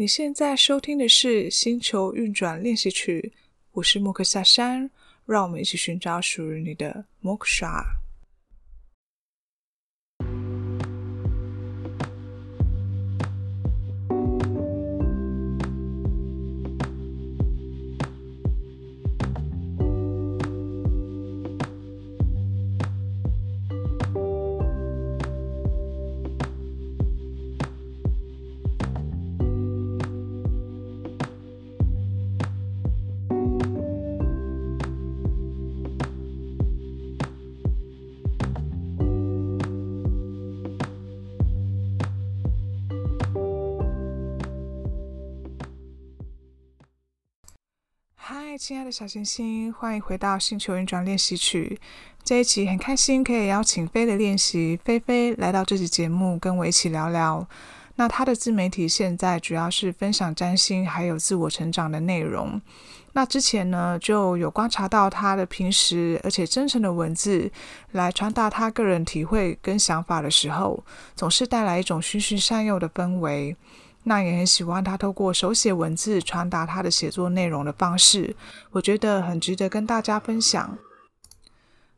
你现在收听的是《星球运转练习曲》，我是莫克夏山，让我们一起寻找属于你的莫亲爱的小星星，欢迎回到星球运转练习曲。这一期很开心可以邀请菲的练习菲菲来到这期节目，跟我一起聊聊。那他的自媒体现在主要是分享占星还有自我成长的内容。那之前呢，就有观察到他的平时而且真诚的文字，来传达他个人体会跟想法的时候，总是带来一种循循善诱的氛围。那也很喜欢他透过手写文字传达他的写作内容的方式，我觉得很值得跟大家分享。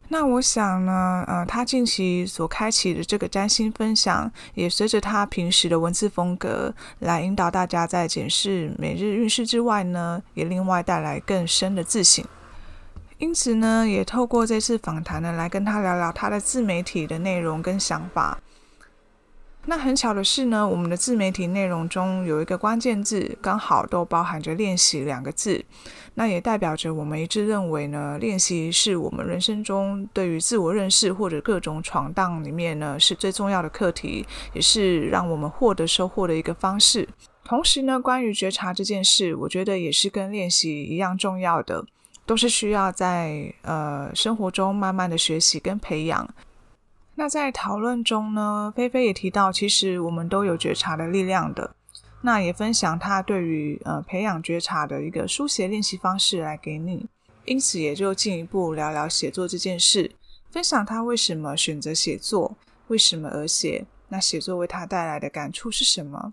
那我想呢，呃，他近期所开启的这个占星分享，也随着他平时的文字风格来引导大家在检视每日运势之外呢，也另外带来更深的自省。因此呢，也透过这次访谈呢，来跟他聊聊他的自媒体的内容跟想法。那很巧的是呢，我们的自媒体内容中有一个关键字，刚好都包含着“练习”两个字。那也代表着我们一致认为呢，练习是我们人生中对于自我认识或者各种闯荡里面呢，是最重要的课题，也是让我们获得收获的一个方式。同时呢，关于觉察这件事，我觉得也是跟练习一样重要的，都是需要在呃生活中慢慢的学习跟培养。那在讨论中呢，菲菲也提到，其实我们都有觉察的力量的。那也分享他对于呃培养觉察的一个书写练习方式来给你。因此也就进一步聊聊写作这件事，分享他为什么选择写作，为什么而写，那写作为他带来的感触是什么？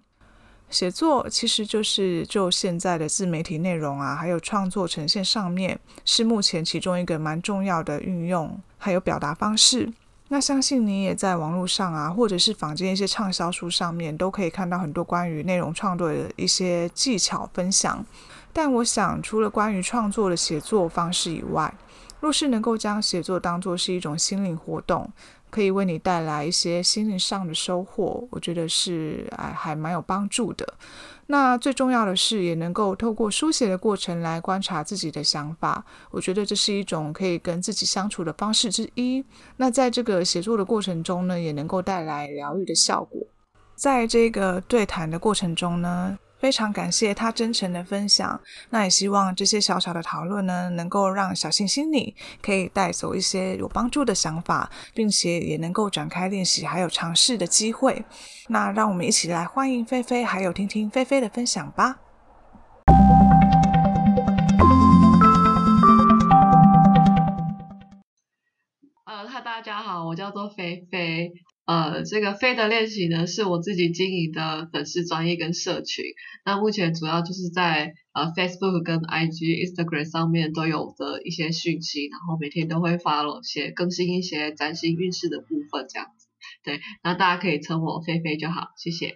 写作其实就是就现在的自媒体内容啊，还有创作呈现上面，是目前其中一个蛮重要的运用还有表达方式。那相信你也在网络上啊，或者是坊间一些畅销书上面，都可以看到很多关于内容创作的一些技巧分享。但我想，除了关于创作的写作方式以外，若是能够将写作当作是一种心灵活动，可以为你带来一些心灵上的收获，我觉得是哎还蛮有帮助的。那最重要的是，也能够透过书写的过程来观察自己的想法。我觉得这是一种可以跟自己相处的方式之一。那在这个写作的过程中呢，也能够带来疗愈的效果。在这个对谈的过程中呢，非常感谢他真诚的分享，那也希望这些小小的讨论呢，能够让小星星你可以带走一些有帮助的想法，并且也能够展开练习还有尝试的机会。那让我们一起来欢迎菲菲，还有听听菲菲的分享吧。呃，大家好，我叫做菲菲。呃，这个飞的练习呢，是我自己经营的粉丝专业跟社群。那目前主要就是在呃 Facebook 跟 IG、Instagram 上面都有的一些讯息，然后每天都会发了些更新一些占星运势的部分，这样子。对，那大家可以称我菲菲就好，谢谢。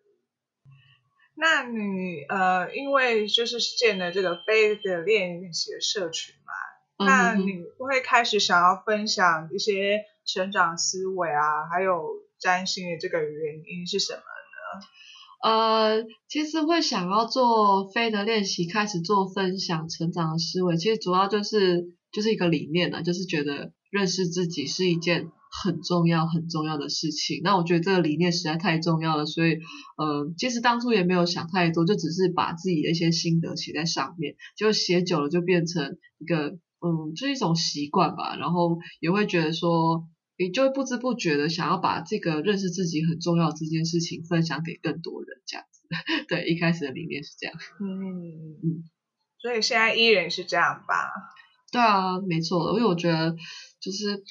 那你呃，因为就是建了这个飞的练习的社群嘛，嗯、那你会开始想要分享一些。成长思维啊，还有占星的这个原因是什么呢？呃，其实会想要做飞的练习，开始做分享成长的思维，其实主要就是就是一个理念呢，就是觉得认识自己是一件很重要很重要的事情。那我觉得这个理念实在太重要了，所以呃，其实当初也没有想太多，就只是把自己的一些心得写在上面，就写久了就变成一个嗯，就是一种习惯吧。然后也会觉得说。你就会不知不觉的想要把这个认识自己很重要这件事情分享给更多人，这样子。对，一开始的理念是这样。嗯嗯。所以现在依然是这样吧？对啊，没错。因为我觉得，就是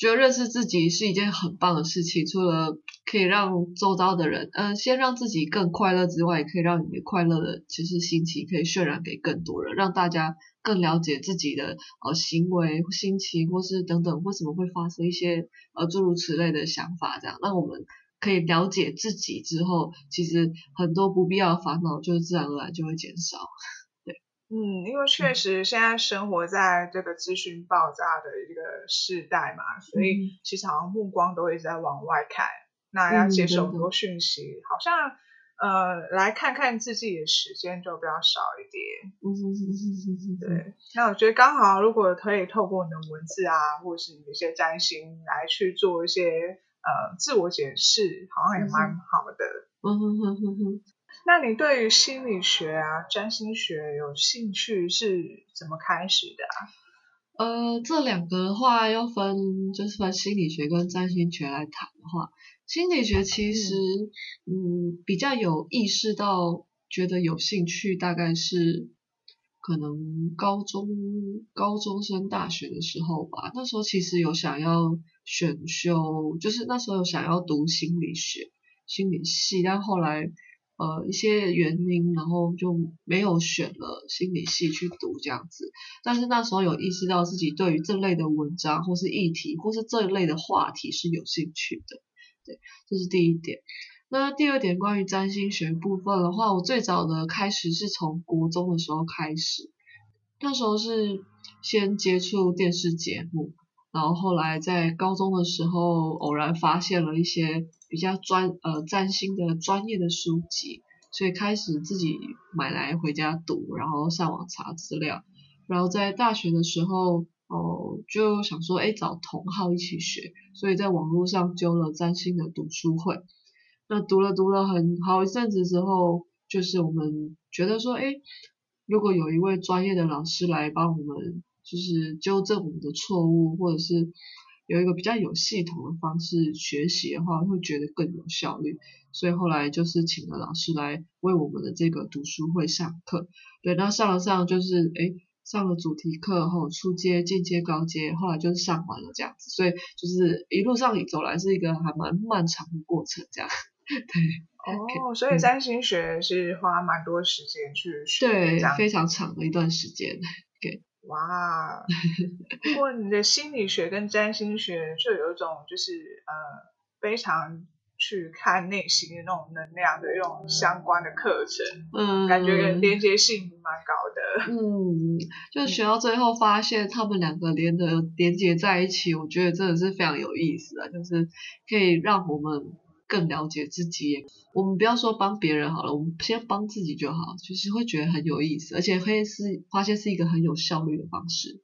觉得认识自己是一件很棒的事情，除了可以让周遭的人，嗯、先让自己更快乐之外，也可以让你的快乐的其实心情可以渲染给更多人，让大家更了解自己的呃行为、心情或是等等，为什么会发生一些呃诸如此类的想法，这样，那我们可以了解自己之后，其实很多不必要的烦恼就自然而然就会减少。嗯，因为确实现在生活在这个资讯爆炸的一个时代嘛，嗯、所以其实好像目光都一直在往外看，那要接受很多讯息，嗯、好像呃来看看自己的时间就比较少一点。嗯嗯嗯嗯嗯，对。那我觉得刚好，如果可以透过你的文字啊，或者是你的一些占星来去做一些呃自我检视，好像也蛮好的。嗯哼哼哼哼。那你对于心理学啊、占星学有兴趣是怎么开始的啊？呃，这两个的话要分，就是分心理学跟占星学来谈的话，心理学其实嗯，嗯比较有意识到，觉得有兴趣，大概是可能高中高中升大学的时候吧。那时候其实有想要选修，就是那时候有想要读心理学、心理系，但后来。呃，一些原因，然后就没有选了心理系去读这样子。但是那时候有意识到自己对于这类的文章，或是议题，或是这一类的话题是有兴趣的。对，这是第一点。那第二点，关于占星学部分的话，我最早的开始是从国中的时候开始，那时候是先接触电视节目，然后后来在高中的时候偶然发现了一些。比较专呃占星的专业的书籍，所以开始自己买来回家读，然后上网查资料，然后在大学的时候哦、就想说哎找同好一起学，所以在网络上揪了占星的读书会，那读了读了很好一阵子之后，就是我们觉得说哎如果有一位专业的老师来帮我们就是纠正我们的错误，或者是。有一个比较有系统的方式学习的话，会觉得更有效率。所以后来就是请了老师来为我们的这个读书会上课。对，那上了上就是诶上了主题课后初阶、进阶、高阶，后来就是上完了这样子。所以就是一路上走来是一个还蛮漫长的过程，这样。对。哦所以占星学是花蛮多时间去学，对，非常长的一段时间。给。哇，不过你的心理学跟占星学就有一种就是呃非常去看内心的那种能量的一种相关的课程，嗯，感觉连接性蛮高的，嗯，就学到最后发现他们两个连的连接在一起，我觉得真的是非常有意思啊，就是可以让我们。更了解自己，我们不要说帮别人好了，我们先帮自己就好，就是会觉得很有意思，而且会是发现是一个很有效率的方式。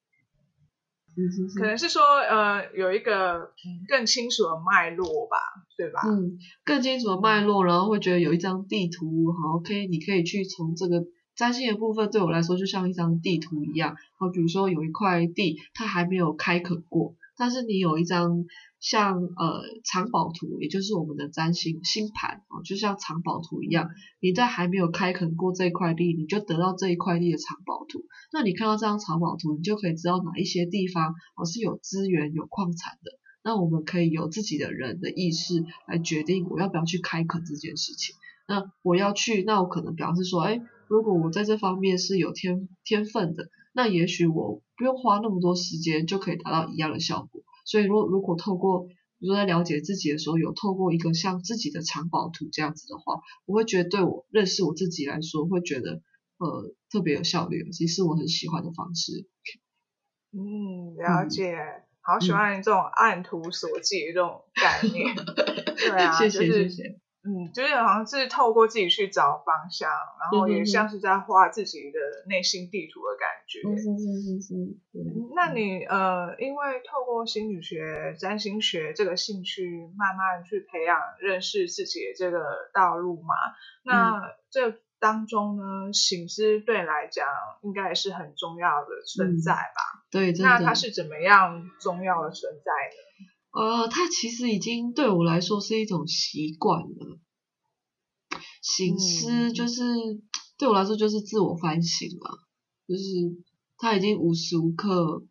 可能是说呃有一个更清楚的脉络吧，对吧？嗯，更清楚的脉络，然后会觉得有一张地图，好，OK，你可以去从这个占星的部分对我来说就像一张地图一样，好，比如说有一块地它还没有开垦过，但是你有一张。像呃藏宝图，也就是我们的占星星盘哦，就像藏宝图一样，你在还没有开垦过这块地，你就得到这一块地的藏宝图。那你看到这张藏宝图，你就可以知道哪一些地方哦是有资源、有矿产的。那我们可以有自己的人的意识来决定我要不要去开垦这件事情。那我要去，那我可能表示说，哎，如果我在这方面是有天天分的，那也许我不用花那么多时间就可以达到一样的效果。所以，如果如果透过，比如说在了解自己的时候，有透过一个像自己的藏宝图这样子的话，我会觉得对我认识我自己来说，会觉得呃特别有效率，其实是我很喜欢的方式。嗯，了解，嗯、好喜欢这种按图索骥的这种概念。嗯、对啊，谢谢、就是、谢谢。嗯，就是好像是透过自己去找方向，然后也像是在画自己的内心地图的感觉。嗯嗯嗯嗯。那你呃，因为透过心理学、占星学这个兴趣，慢慢去培养认识自己的这个道路嘛。那这当中呢，醒思对来讲应该也是很重要的存在吧？嗯、对，那它是怎么样重要的存在呢？呃，它其实已经对我来说是一种习惯了。醒思就是、嗯、对我来说就是自我反省了，就是它已经无时无刻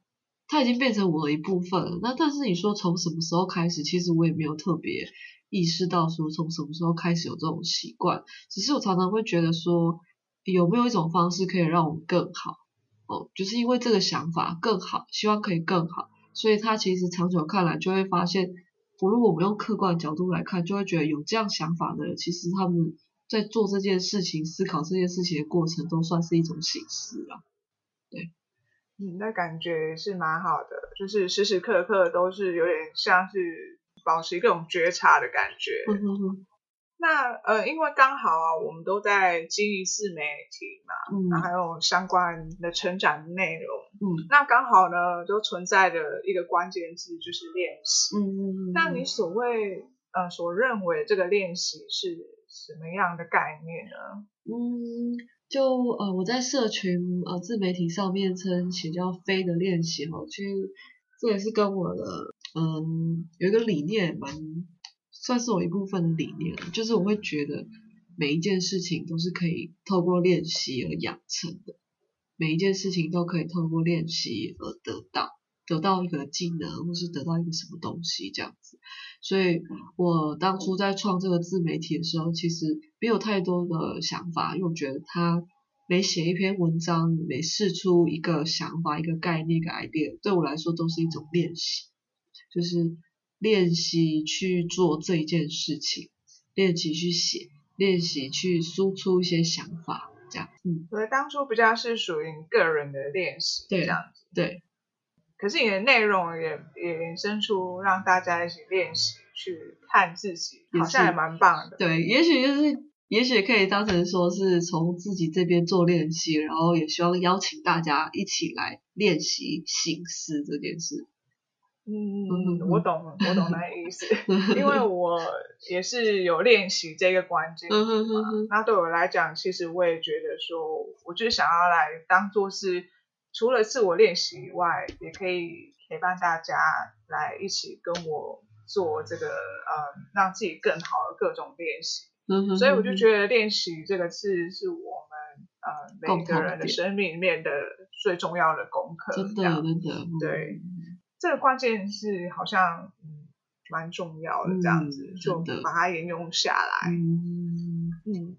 它已经变成我的一部分了。那但是你说从什么时候开始？其实我也没有特别意识到说从什么时候开始有这种习惯。只是我常常会觉得说，有没有一种方式可以让我们更好？哦，就是因为这个想法更好，希望可以更好，所以他其实长久看来就会发现，如果我们用客观的角度来看，就会觉得有这样想法的人，其实他们在做这件事情、思考这件事情的过程，都算是一种形式了。对。嗯，那感觉是蛮好的，就是时时刻刻都是有点像是保持一种觉察的感觉。嗯哼哼。那呃，因为刚好啊，我们都在经营自媒体嘛，嗯，还有相关的成长内容，嗯，那刚好呢，就存在的一个关键字就是练习。嗯嗯嗯。那你所谓呃所认为这个练习是什么样的概念呢？嗯。就呃，我在社群呃自媒体上面称其叫“飞的练习”哈，其实这也是跟我的嗯有一个理念蛮算是我一部分的理念，就是我会觉得每一件事情都是可以透过练习而养成的，每一件事情都可以透过练习而得到。得到一个技能，或是得到一个什么东西这样子，所以我当初在创这个自媒体的时候，其实没有太多的想法，因为我觉得他每写一篇文章，每试出一个想法、一个概念、一个 idea，对我来说都是一种练习，就是练习去做这一件事情，练习去写，练习去输出一些想法，这样。嗯，所以当初比较是属于你个人的练习，对，这样子，对。可是你的内容也也延伸出让大家一起练习去看自己，好像也蛮棒的。对，也许就是，也许可以当成说是从自己这边做练习，然后也希望邀请大家一起来练习醒思这件事。嗯，我懂，我懂那个意思，因为我也是有练习这个关键嘛。那对我来讲，其实我也觉得说，我就是想要来当做是。除了自我练习以外，也可以陪伴大家来一起跟我做这个呃，让自己更好的各种练习。所以我就觉得“练习”这个字是我们呃每个人的生命里面的最重要的功课。真的，真的。对，这个关键是好像嗯蛮重要的，这样子、嗯、就把它沿用下来。嗯嗯。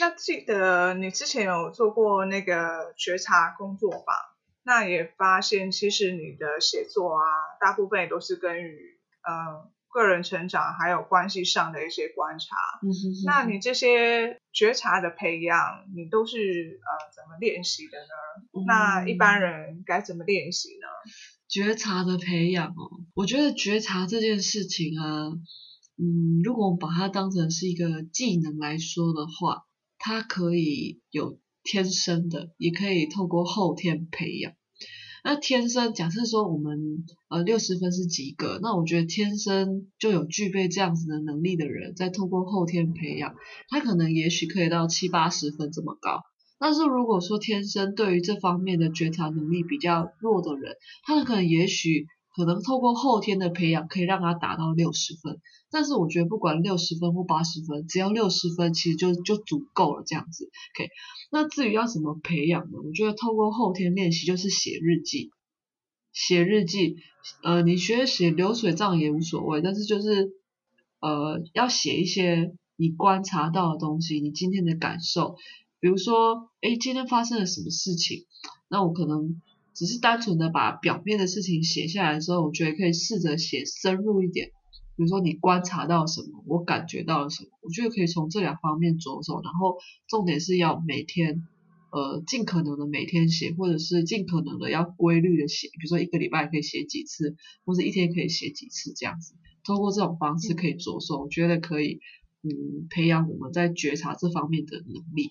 那记得你之前有做过那个觉察工作坊，那也发现其实你的写作啊，大部分也都是跟于呃个人成长还有关系上的一些观察。嗯哼哼。那你这些觉察的培养，你都是呃怎么练习的呢？嗯。那一般人该怎么练习呢？觉察的培养哦，我觉得觉察这件事情啊，嗯，如果我们把它当成是一个技能来说的话。它可以有天生的，也可以透过后天培养。那天生，假设说我们呃六十分是及格，那我觉得天生就有具备这样子的能力的人，再透过后天培养，他可能也许可以到七八十分这么高。但是如果说天生对于这方面的觉察能力比较弱的人，他可能也许。可能透过后天的培养，可以让他达到六十分。但是我觉得不管六十分或八十分，只要六十分，其实就就足够了这样子。OK，那至于要怎么培养呢？我觉得透过后天练习，就是写日记。写日记，呃，你学写流水账也无所谓，但是就是呃，要写一些你观察到的东西，你今天的感受。比如说，哎，今天发生了什么事情？那我可能。只是单纯的把表面的事情写下来之后，我觉得可以试着写深入一点。比如说你观察到什么，我感觉到了什么，我觉得可以从这两方面着手。然后重点是要每天，呃，尽可能的每天写，或者是尽可能的要规律的写。比如说一个礼拜可以写几次，或者一天可以写几次这样子。通过这种方式可以着手，我觉得可以，嗯，培养我们在觉察这方面的能力。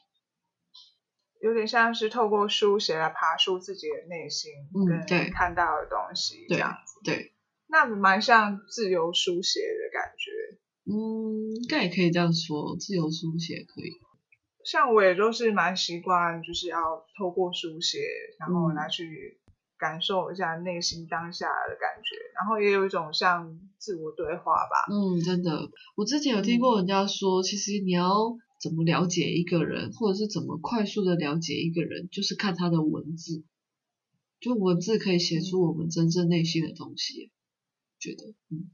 有点像是透过书写来爬梳自己的内心，跟看到的东西这样子。嗯、对，对，那蛮像自由书写的感觉。嗯，应该也可以这样说，自由书写可以。像我也都是蛮习惯，就是要透过书写，然后来去感受一下内心当下的感觉，嗯、然后也有一种像自我对话吧。嗯，真的，我之前有听过人家说，嗯、其实你要。怎么了解一个人，或者是怎么快速的了解一个人，就是看他的文字。就文字可以写出我们真正内心的东西，觉得，嗯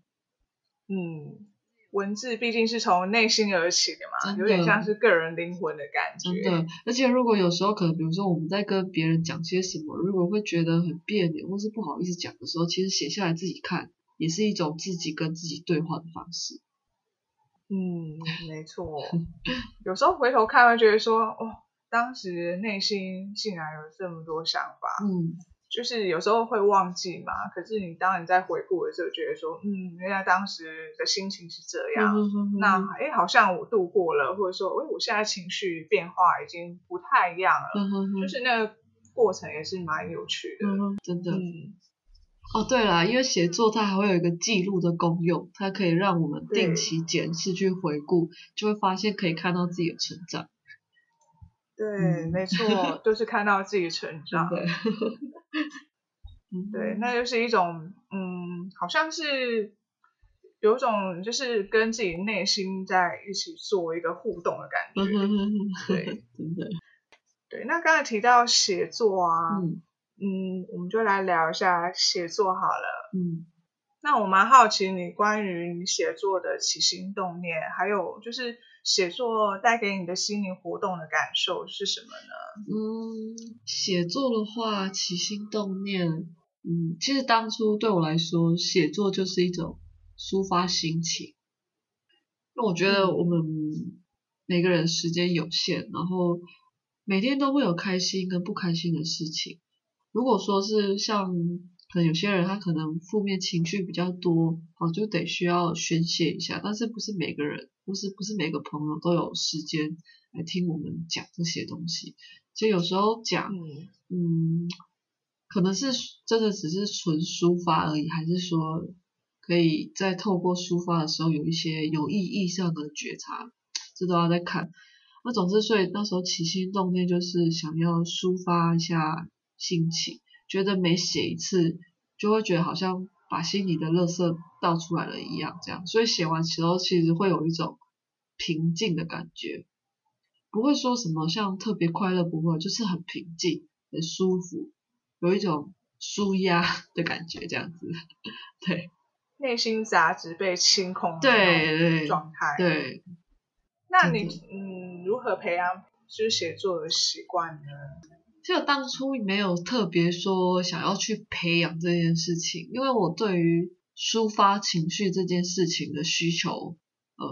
嗯，文字毕竟是从内心而起的嘛，有点像是个人灵魂的感觉。真的，而且如果有时候可能，比如说我们在跟别人讲些什么，如果会觉得很别扭或是不好意思讲的时候，其实写下来自己看，也是一种自己跟自己对话的方式。嗯，没错。有时候回头看会觉得说，哦，当时内心竟然有这么多想法。嗯。就是有时候会忘记嘛，可是你当你在回顾的时候，觉得说，嗯，原来当时的心情是这样，嗯、哼哼那哎，好像我度过了，或者说，哎，我现在情绪变化已经不太一样了，嗯、哼哼就是那个过程也是蛮有趣的，嗯、真的。嗯、哦，对了，因为写作它还会有一个记录的功用，它可以让我们定期检视去回顾，就会发现可以看到自己的成长。对，嗯、没错，就是看到自己成 长。对，对，那就是一种，嗯，好像是有种，就是跟自己内心在一起做一个互动的感觉。对，真的。对，那刚才提到写作啊，嗯，嗯，我们就来聊一下写作好了。嗯。那我蛮好奇你关于你写作的起心动念，还有就是写作带给你的心灵活动的感受是什么呢？嗯，写作的话，起心动念，嗯，其实当初对我来说，写作就是一种抒发心情。那我觉得我们每个人时间有限，然后每天都会有开心跟不开心的事情。如果说是像可能有些人他可能负面情绪比较多，好，就得需要宣泄一下。但是不是每个人，不是不是每个朋友都有时间来听我们讲这些东西。其实有时候讲，嗯，嗯，可能是真的只是纯抒发而已，还是说可以在透过抒发的时候有一些有意义上的觉察，这都要再看。那总之，所以那时候起心动念就是想要抒发一下心情。觉得每写一次，就会觉得好像把心里的垃圾倒出来了一样，这样，所以写完之后其实会有一种平静的感觉，不会说什么像特别快乐，不会，就是很平静、很舒服，有一种舒压 的感觉，这样子，对，内心杂质被清空的对对状态，对。那你嗯，如何培养就是写作的习惯呢？其实当初没有特别说想要去培养这件事情，因为我对于抒发情绪这件事情的需求，呃，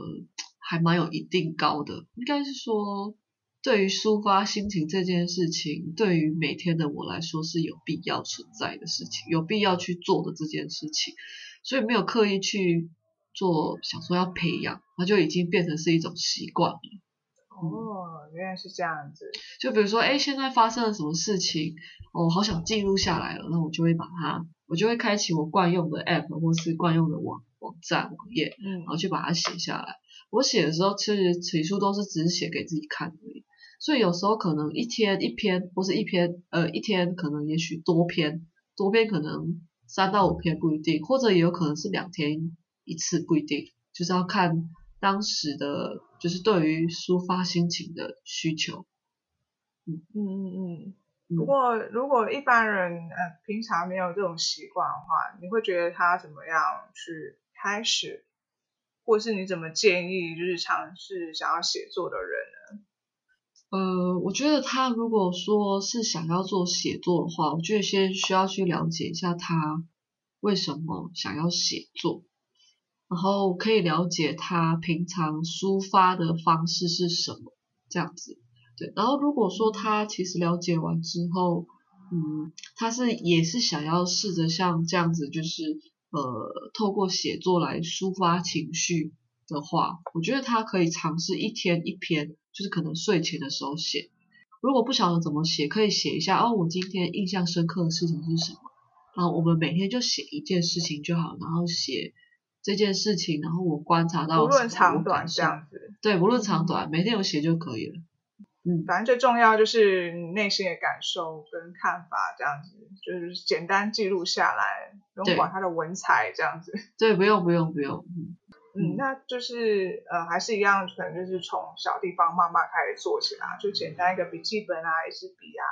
还蛮有一定高的。应该是说，对于抒发心情这件事情，对于每天的我来说是有必要存在的事情，有必要去做的这件事情，所以没有刻意去做，想说要培养，它就已经变成是一种习惯了。哦，原来是这样子。就比如说，哎，现在发生了什么事情，我、哦、好想记录下来了，那我就会把它，我就会开启我惯用的 app 或是惯用的网网站网页，嗯，然后去把它写下来。我写的时候，其实起初都是只是写给自己看而已，所以有时候可能一天一篇，或是一篇，呃，一天可能也许多篇，多篇可能三到五篇不一定，或者也有可能是两天一次不一定，就是要看当时的。就是对于抒发心情的需求，嗯嗯嗯嗯。不过如果一般人呃平常没有这种习惯的话，你会觉得他怎么样去开始，或是你怎么建议就是尝试想要写作的人呢？呃，我觉得他如果说是想要做写作的话，我觉得先需要去了解一下他为什么想要写作。然后可以了解他平常抒发的方式是什么，这样子，对。然后如果说他其实了解完之后，嗯，他是也是想要试着像这样子，就是呃，透过写作来抒发情绪的话，我觉得他可以尝试一天一篇，就是可能睡前的时候写。如果不晓得怎么写，可以写一下哦，我今天印象深刻的事情是什么？然后我们每天就写一件事情就好，然后写。这件事情，然后我观察到，无论长短这样子，对，无论长短，每天有写就可以了。嗯，反正最重要就是你内心的感受跟看法，这样子就是简单记录下来，不用管它的文采这样子。对，不用不用不用。嗯，嗯，那就是呃，还是一样，可能就是从小地方慢慢开始做起来，就简单一个笔记本啊，一支笔啊，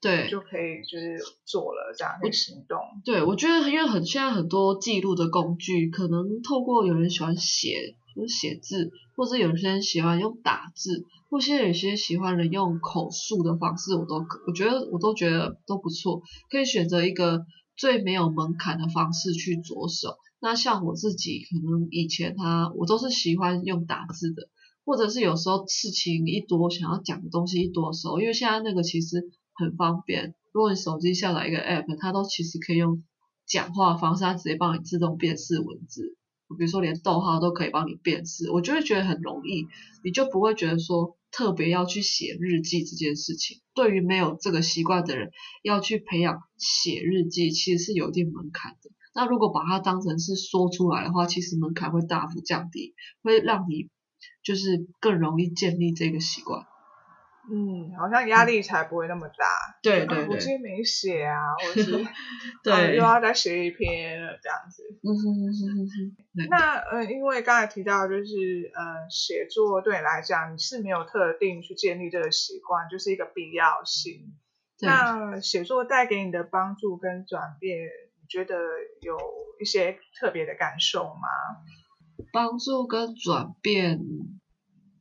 对，就可以就是做了这样不行动。对，我觉得因为很现在很多记录的工具，可能透过有人喜欢写，就是写字，或者有些人喜欢用打字，或者有些喜欢人用口述的方式，我都我觉得我都觉得都不错，可以选择一个最没有门槛的方式去着手。那像我自己，可能以前他我都是喜欢用打字的，或者是有时候事情一多，想要讲的东西一多的时候，因为现在那个其实。很方便，如果你手机下载一个 app，它都其实可以用讲话方式，它直接帮你自动辨识文字。比如说连逗号都可以帮你辨识，我就会觉得很容易，你就不会觉得说特别要去写日记这件事情。对于没有这个习惯的人，要去培养写日记，其实是有一定门槛的。那如果把它当成是说出来的话，其实门槛会大幅降低，会让你就是更容易建立这个习惯。嗯，好像压力才不会那么大。嗯、对对对，我今天没写啊，或者是对、啊，又要再写一篇了这样子。嗯哼哼哼哼。那呃，因为刚才提到就是呃，写作对你来讲你是没有特定去建立这个习惯，就是一个必要性。那写作带给你的帮助跟转变，你觉得有一些特别的感受吗？帮助跟转变。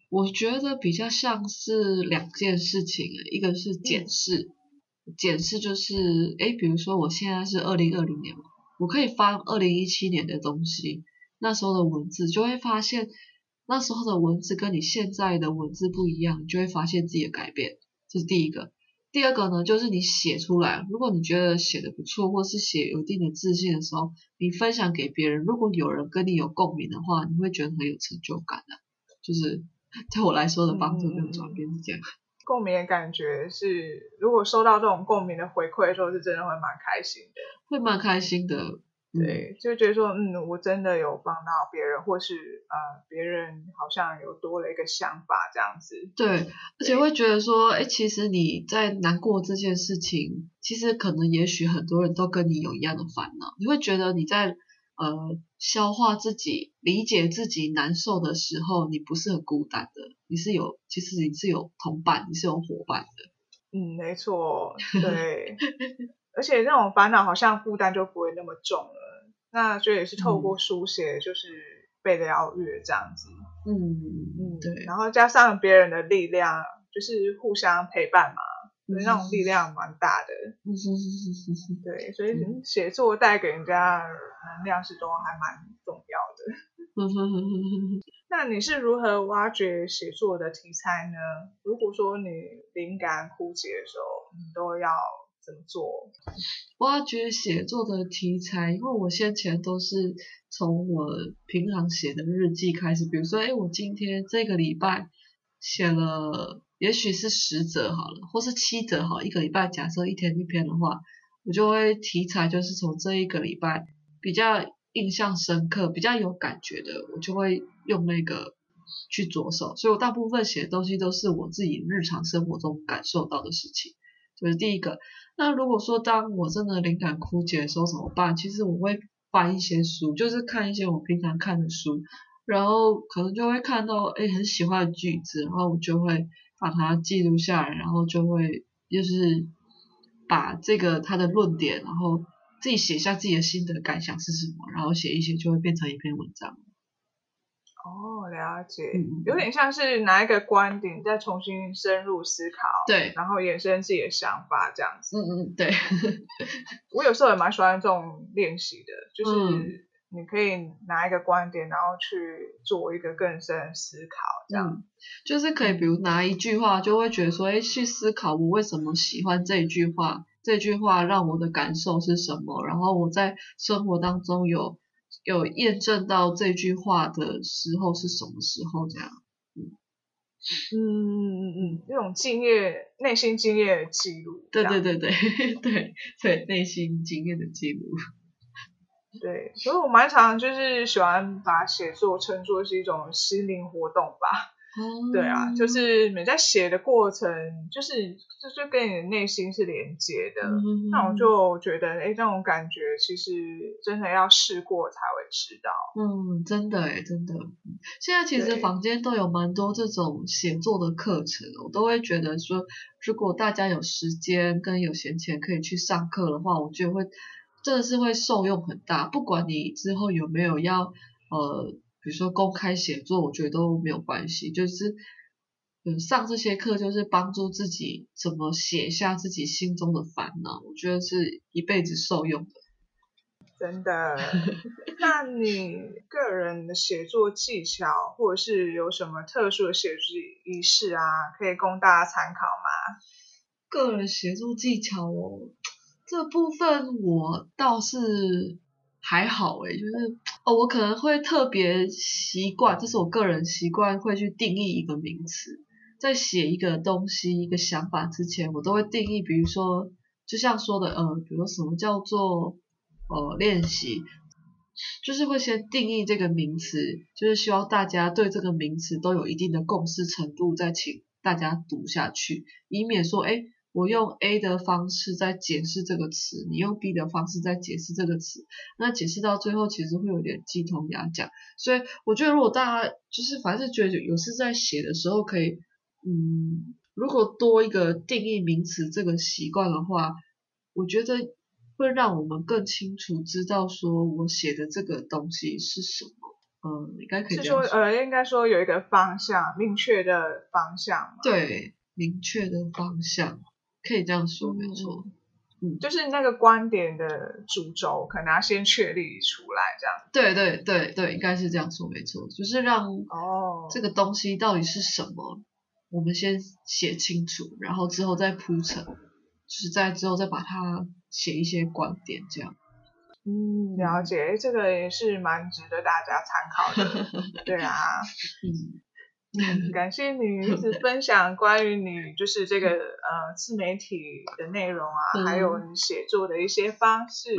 我觉得比较像是两件事情，一个是检视，嗯、检视就是，诶，比如说我现在是二零二零年嘛，我可以翻二零一七年的东西，那时候的文字，就会发现那时候的文字跟你现在的文字不一样，你就会发现自己的改变，这是第一个。第二个呢，就是你写出来，如果你觉得写的不错，或是写有一定的自信的时候，你分享给别人，如果有人跟你有共鸣的话，你会觉得很有成就感的，就是。对我来说的帮助跟转变是这样，嗯，共鸣的感觉是，如果收到这种共鸣的回馈的时候，是真的会蛮开心的，会蛮开心的。对，就觉得说，嗯，我真的有帮到别人，或是呃，别人好像有多了一个想法这样子。对，对而且会觉得说，哎，其实你在难过这件事情，其实可能也许很多人都跟你有一样的烦恼，你会觉得你在。呃，消化自己、理解自己难受的时候，你不是很孤单的，你是有，其实你是有同伴，你是有伙伴的。嗯，没错，对。而且那种烦恼好像负担就不会那么重了。那所以也是透过书写，就是被疗愈这样子。嗯嗯，对。然后加上别人的力量，就是互相陪伴嘛。那种力量蛮大的，对，所以写作带给人家能量是都还蛮重要的。那你是如何挖掘写作的题材呢？如果说你灵感枯竭的时候，你都要怎么做？挖掘写作的题材，因为我先前都是从我平常写的日记开始，比如说，哎，我今天这个礼拜写了。也许是十折好了，或是七折好，一个礼拜假设一天一篇的话，我就会题材就是从这一个礼拜比较印象深刻、比较有感觉的，我就会用那个去着手。所以我大部分写的东西都是我自己日常生活中感受到的事情，就是第一个。那如果说当我真的灵感枯竭的时候怎么办？其实我会翻一些书，就是看一些我平常看的书，然后可能就会看到诶很喜欢的句子，然后我就会。把它记录下来，然后就会就是把这个他的论点，然后自己写下自己的心得感想是什么，然后写一写就会变成一篇文章。哦，了解，嗯、有点像是拿一个观点再重新深入思考，对，然后衍生自己的想法这样子。嗯嗯，对。我有时候也蛮喜欢这种练习的，就是。嗯你可以拿一个观点，然后去做一个更深的思考，这样、嗯、就是可以，比如拿一句话，就会觉得说，哎，去思考我为什么喜欢这一句话，这句话让我的感受是什么，然后我在生活当中有有验证到这句话的时候是什么时候，这样，嗯嗯嗯嗯，那种敬业、内心敬业的记录，对对对对对对，内心经验的记录。对，所以我蛮常就是喜欢把写作称作是一种心灵活动吧。嗯，对啊，就是你在写的过程，就是就是跟你的内心是连接的。嗯、那我就觉得，哎，这种感觉其实真的要试过才会知道。嗯，真的哎，真的。现在其实坊间都有蛮多这种写作的课程，我都会觉得说，如果大家有时间跟有闲钱可以去上课的话，我觉得会真的是会受用很大。不管你之后有没有要呃。比如说公开写作，我觉得都没有关系，就是嗯上这些课就是帮助自己怎么写下自己心中的烦恼，我觉得是一辈子受用的。真的？那你个人的写作技巧，或者是有什么特殊的写作仪式啊，可以供大家参考吗？个人写作技巧哦，这部分我倒是。还好诶，就是哦，我可能会特别习惯，这是我个人习惯，会去定义一个名词，在写一个东西、一个想法之前，我都会定义，比如说，就像说的，呃，比如说什么叫做呃练习，就是会先定义这个名词，就是希望大家对这个名词都有一定的共识程度，再请大家读下去，以免说，诶我用 A 的方式在解释这个词，你用 B 的方式在解释这个词，那解释到最后其实会有点鸡同鸭讲。所以我觉得如果大家就是凡是觉得有事在写的时候可以，嗯，如果多一个定义名词这个习惯的话，我觉得会让我们更清楚知道说我写的这个东西是什么。嗯，应该可以这说呃，应该说有一个方向，明确的方向。对，明确的方向。可以这样说，没错，嗯，就是那个观点的主轴，可能要先确立出来，这样。对对对对，应该是这样说，没错，就是让哦，这个东西到底是什么，哦、我们先写清楚，然后之后再铺陈，就是在之后再把它写一些观点，这样。嗯，了解，这个也是蛮值得大家参考的，对啊，嗯。嗯，感谢你一直 分享关于你就是这个呃自媒体的内容啊，嗯、还有你写作的一些方式，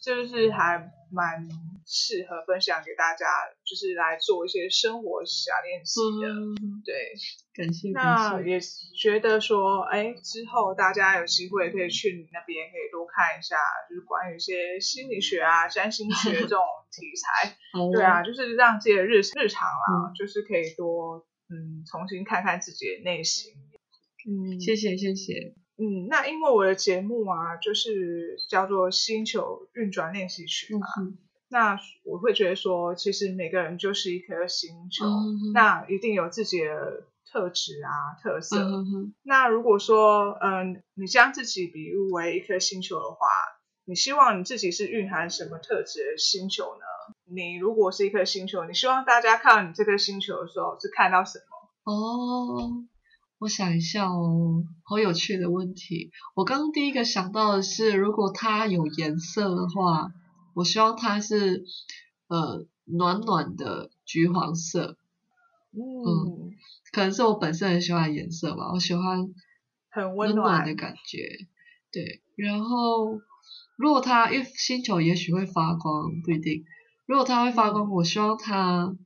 是不是还蛮适合分享给大家，就是来做一些生活小练习的，嗯、对，感谢。那也觉得说，哎，之后大家有机会可以去你那边，可以多看一下，就是关于一些心理学啊、占星学这种题材，对啊，就是让自己的日日常啊，嗯、就是可以多。嗯，重新看看自己的内心。嗯，谢谢谢谢。嗯，那因为我的节目啊，就是叫做《星球运转练习曲》嘛。嗯、那我会觉得说，其实每个人就是一颗星球，嗯、那一定有自己的特质啊、特色。嗯、那如果说，嗯，你将自己比喻为一颗星球的话，你希望你自己是蕴含什么特质的星球呢？你如果是一颗星球，你希望大家看到你这颗星球的时候是看到什么？哦，我想一下哦，好有趣的问题。我刚刚第一个想到的是，如果它有颜色的话，我希望它是呃暖暖的橘黄色。嗯，嗯，可能是我本身很喜欢的颜色吧，我喜欢很温暖的感觉。对，然后如果它因为星球也许会发光，不一定。如果它会发光，我希望它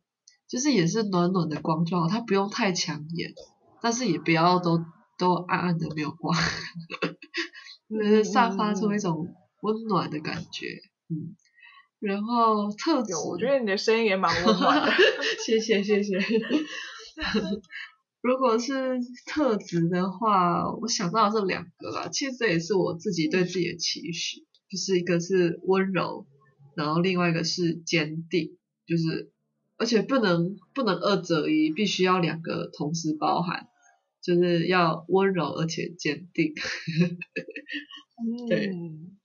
就是也是暖暖的光就好，它不用太抢眼，但是也不要都都暗暗的没有光，就是散发出一种温暖的感觉，嗯，然后特质，我觉得你的声音也蛮温暖的，谢谢谢谢。如果是特质的话，我想到的是两个啦，其实这也是我自己对自己的期许，就是一个是温柔。然后另外一个是坚定，就是而且不能不能二者一，必须要两个同时包含，就是要温柔而且坚定。对，嗯、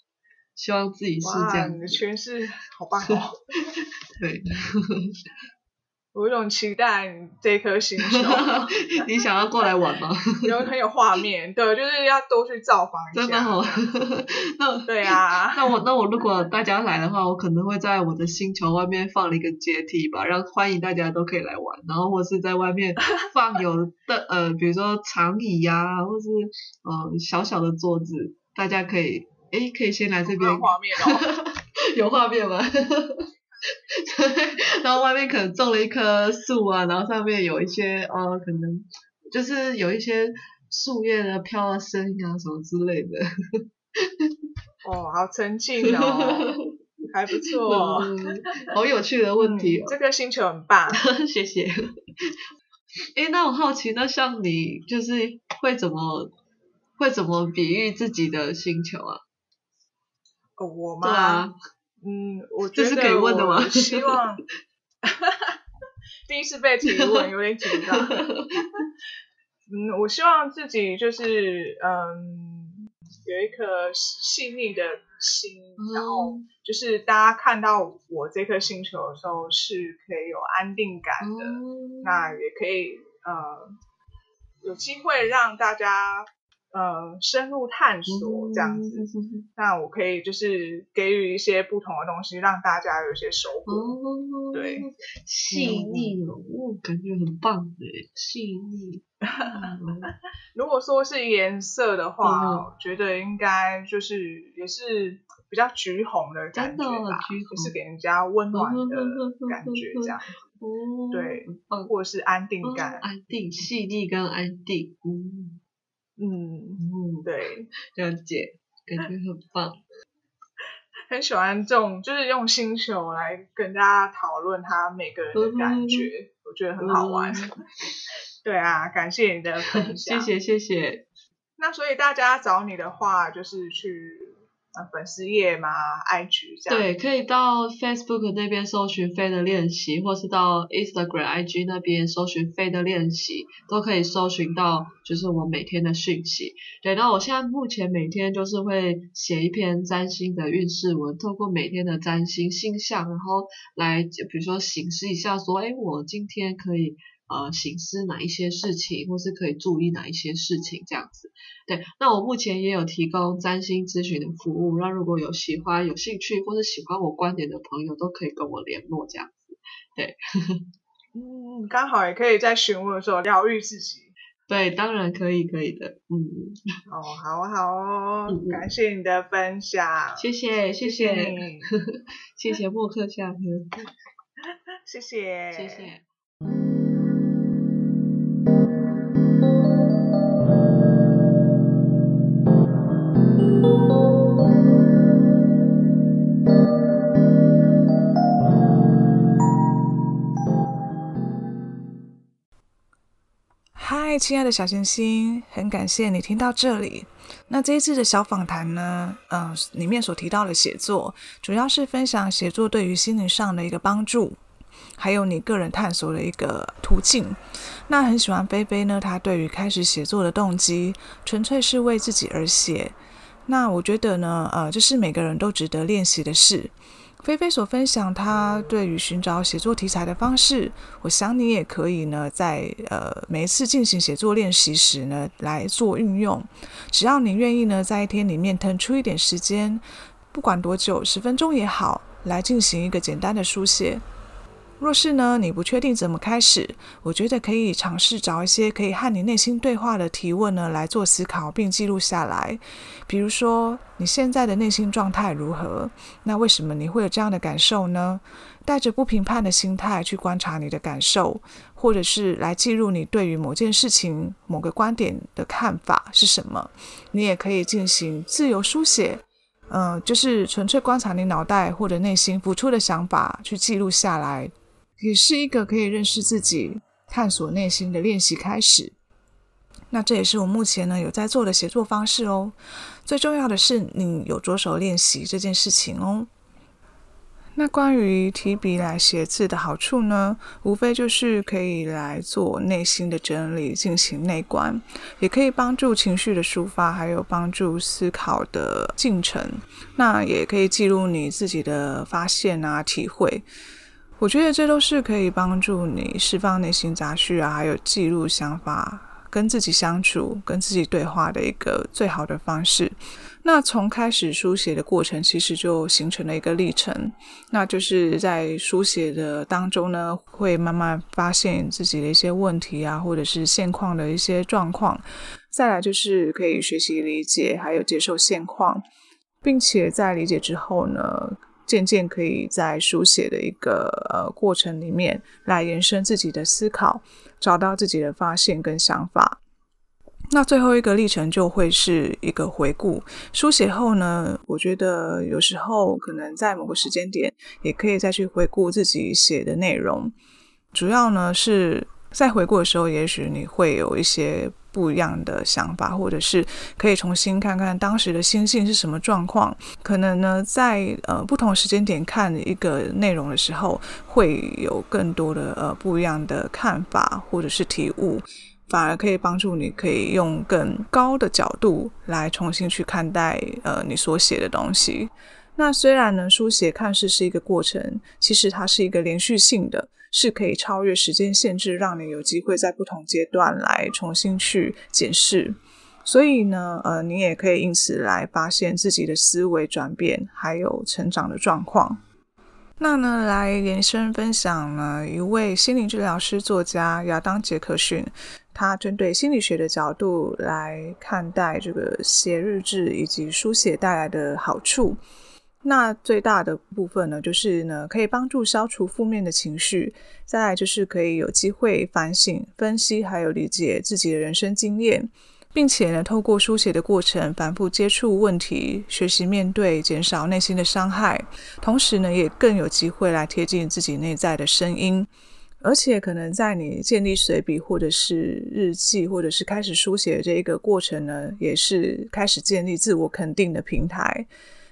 希望自己是这样。你的诠释好棒哦。对。我有一种期待你这颗星球，你想要过来玩吗？有很有画面，对，就是要多去造访一下。真的好，那对啊，那我那我如果大家来的话，我可能会在我的星球外面放了一个阶梯吧，让欢迎大家都可以来玩，然后或是在外面放有的呃，比如说长椅呀、啊，或是呃小小的桌子，大家可以诶可以先来这边。有画面哦，有画面吗？然后外面可能种了一棵树啊，然后上面有一些呃，可能就是有一些树叶的飘的声音啊，什么之类的。哦，好沉静哦，还不错，嗯，好有趣的问题哦。嗯，这个星球很棒，谢谢。诶，那我好奇，那像你就是会怎么会怎么比喻自己的星球啊？哦，我吗？对啊。嗯，我觉得这是可以问的吗？我希望，第一次被提问有点紧张。嗯，我希望自己就是嗯，有一颗细腻的心，嗯，然后就是大家看到我这颗星球的时候是可以有安定感的，嗯，那也可以呃有机会让大家。呃，深入探索这样子，嗯、那我可以就是给予一些不同的东西，让大家有一些收获。哦、对，细腻感觉很棒的，细腻。如果说是颜色的话，嗯、我觉得应该就是也是比较橘红的感觉吧，就是给人家温暖的感觉这样子。嗯、对，或者是安定感，嗯、安定，细腻跟安定。嗯。嗯嗯，对，了解，感觉很棒，很喜欢这种，就是用星球来跟大家讨论他每个人的感觉，嗯、我觉得很好玩。嗯、对啊，感谢你的分享，谢谢谢谢。那所以大家找你的话，就是去。粉丝页嘛，IG 这样。对，可以到 Facebook 那边搜寻飞的练习，或是到 Instagram、IG 那边搜寻飞的练习，都可以搜寻到，就是我每天的讯息。对，那我现在目前每天就是会写一篇占星的运势文，透过每天的占星星象，然后来，比如说形式一下，说，哎，我今天可以。呃，行思哪一些事情，或是可以注意哪一些事情，这样子。对，那我目前也有提供占星咨询的服务，那如果有喜欢、有兴趣，或是喜欢我观点的朋友，都可以跟我联络，这样子。对，嗯，刚好也可以在询问的时候疗愈自己。对，当然可以，可以的。嗯，哦，好好哦，嗯、感谢你的分享，谢谢，谢谢，谢谢，莫克夏哥，谢谢，谢谢。亲爱的小星星，很感谢你听到这里。那这一次的小访谈呢，嗯、呃，里面所提到的写作，主要是分享写作对于心灵上的一个帮助，还有你个人探索的一个途径。那很喜欢菲菲呢，她对于开始写作的动机，纯粹是为自己而写。那我觉得呢，呃，这是每个人都值得练习的事。菲菲所分享她对于寻找写作题材的方式，我想你也可以呢，在呃每一次进行写作练习时呢来做运用。只要你愿意呢，在一天里面腾出一点时间，不管多久，十分钟也好，来进行一个简单的书写。若是呢，你不确定怎么开始，我觉得可以尝试找一些可以和你内心对话的提问呢来做思考，并记录下来。比如说，你现在的内心状态如何？那为什么你会有这样的感受呢？带着不评判的心态去观察你的感受，或者是来记录你对于某件事情、某个观点的看法是什么。你也可以进行自由书写，嗯、就是纯粹观察你脑袋或者内心浮出的想法，去记录下来。也是一个可以认识自己、探索内心的练习开始。那这也是我目前呢有在做的写作方式哦。最重要的是你有着手练习这件事情哦。那关于提笔来写字的好处呢，无非就是可以来做内心的整理，进行内观，也可以帮助情绪的抒发，还有帮助思考的进程。那也可以记录你自己的发现啊、体会。我觉得这都是可以帮助你释放内心杂绪啊，还有记录想法、跟自己相处、跟自己对话的一个最好的方式。那从开始书写的过程，其实就形成了一个历程。那就是在书写的当中呢，会慢慢发现自己的一些问题啊，或者是现况的一些状况。再来就是可以学习理解，还有接受现况，并且在理解之后呢，渐渐可以在书写的一个呃过程里面来延伸自己的思考，找到自己的发现跟想法。那最后一个历程就会是一个回顾。书写后呢，我觉得有时候可能在某个时间点，也可以再去回顾自己写的内容。主要呢是在回顾的时候，也许你会有一些不一样的想法，或者是可以重新看看当时的心性是什么状况。可能呢，在呃不同时间点看一个内容的时候，会有更多的呃不一样的看法，或者是体悟。反而可以帮助你，可以用更高的角度来重新去看待呃你所写的东西。那虽然呢，书写看似是一个过程，其实它是一个连续性的，是可以超越时间限制，让你有机会在不同阶段来重新去检视。所以呢，呃，你也可以因此来发现自己的思维转变，还有成长的状况。那呢，来延伸分享呢，一位心理治疗师作家亚当杰克逊。他针对心理学的角度来看待这个写日志以及书写带来的好处。那最大的部分呢，就是呢，可以帮助消除负面的情绪，再来就是可以有机会反省、分析，还有理解自己的人生经验，并且呢，透过书写的过程，反复接触问题，学习面对，减少内心的伤害，同时呢，也更有机会来贴近自己内在的声音。而且可能在你建立随笔，或者是日记，或者是开始书写的这一个过程呢，也是开始建立自我肯定的平台，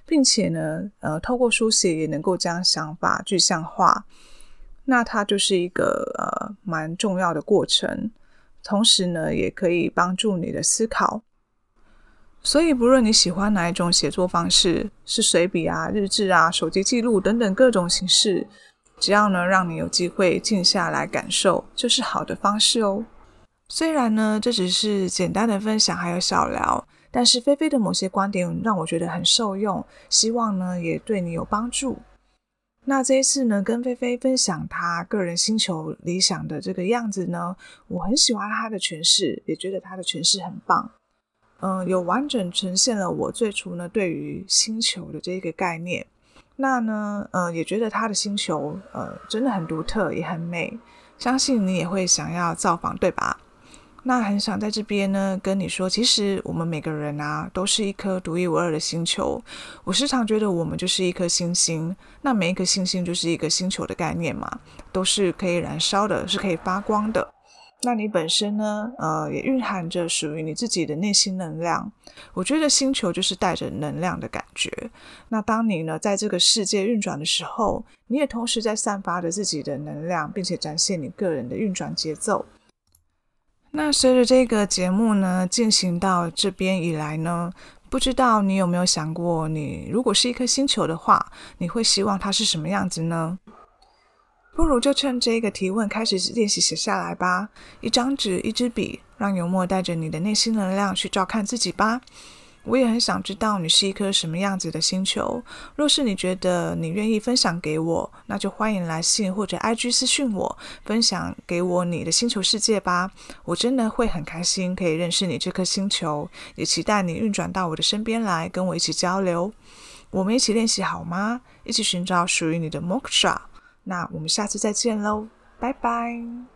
并且呢，呃，透过书写也能够将想法具象化。那它就是一个呃蛮重要的过程，同时呢，也可以帮助你的思考。所以，不论你喜欢哪一种写作方式，是随笔啊、日志啊、手机记录等等各种形式。只要呢，让你有机会静下来感受，就是好的方式哦。虽然呢，这只是简单的分享，还有小聊，但是菲菲的某些观点让我觉得很受用，希望呢也对你有帮助。那这一次呢，跟菲菲分享她个人星球理想的这个样子呢，我很喜欢她的诠释，也觉得她的诠释很棒。嗯、有完整呈现了我最初呢对于星球的这个概念。那呢，呃，也觉得他的星球，呃，真的很独特，也很美。相信你也会想要造访，对吧？那很想在这边呢跟你说，其实我们每个人啊，都是一颗独一无二的星球。我时常觉得我们就是一颗星星，那每一颗星星就是一个星球的概念嘛，都是可以燃烧的，是可以发光的。那你本身呢？呃，也蕴含着属于你自己的内心能量。我觉得星球就是带着能量的感觉。那当你呢，在这个世界运转的时候，你也同时在散发着自己的能量，并且展现你个人的运转节奏。那随着这个节目呢进行到这边以来呢，不知道你有没有想过，你如果是一颗星球的话，你会希望它是什么样子呢？不如就趁这个提问开始练习写下来吧。一张纸，一支笔，让油墨带着你的内心能量去照看自己吧。我也很想知道你是一颗什么样子的星球。若是你觉得你愿意分享给我，那就欢迎来信或者 IG 私讯我，分享给我你的星球世界吧。我真的会很开心可以认识你这颗星球，也期待你运转到我的身边来，跟我一起交流。我们一起练习好吗？一起寻找属于你的 Moksha。那我们下次再见喽，拜拜。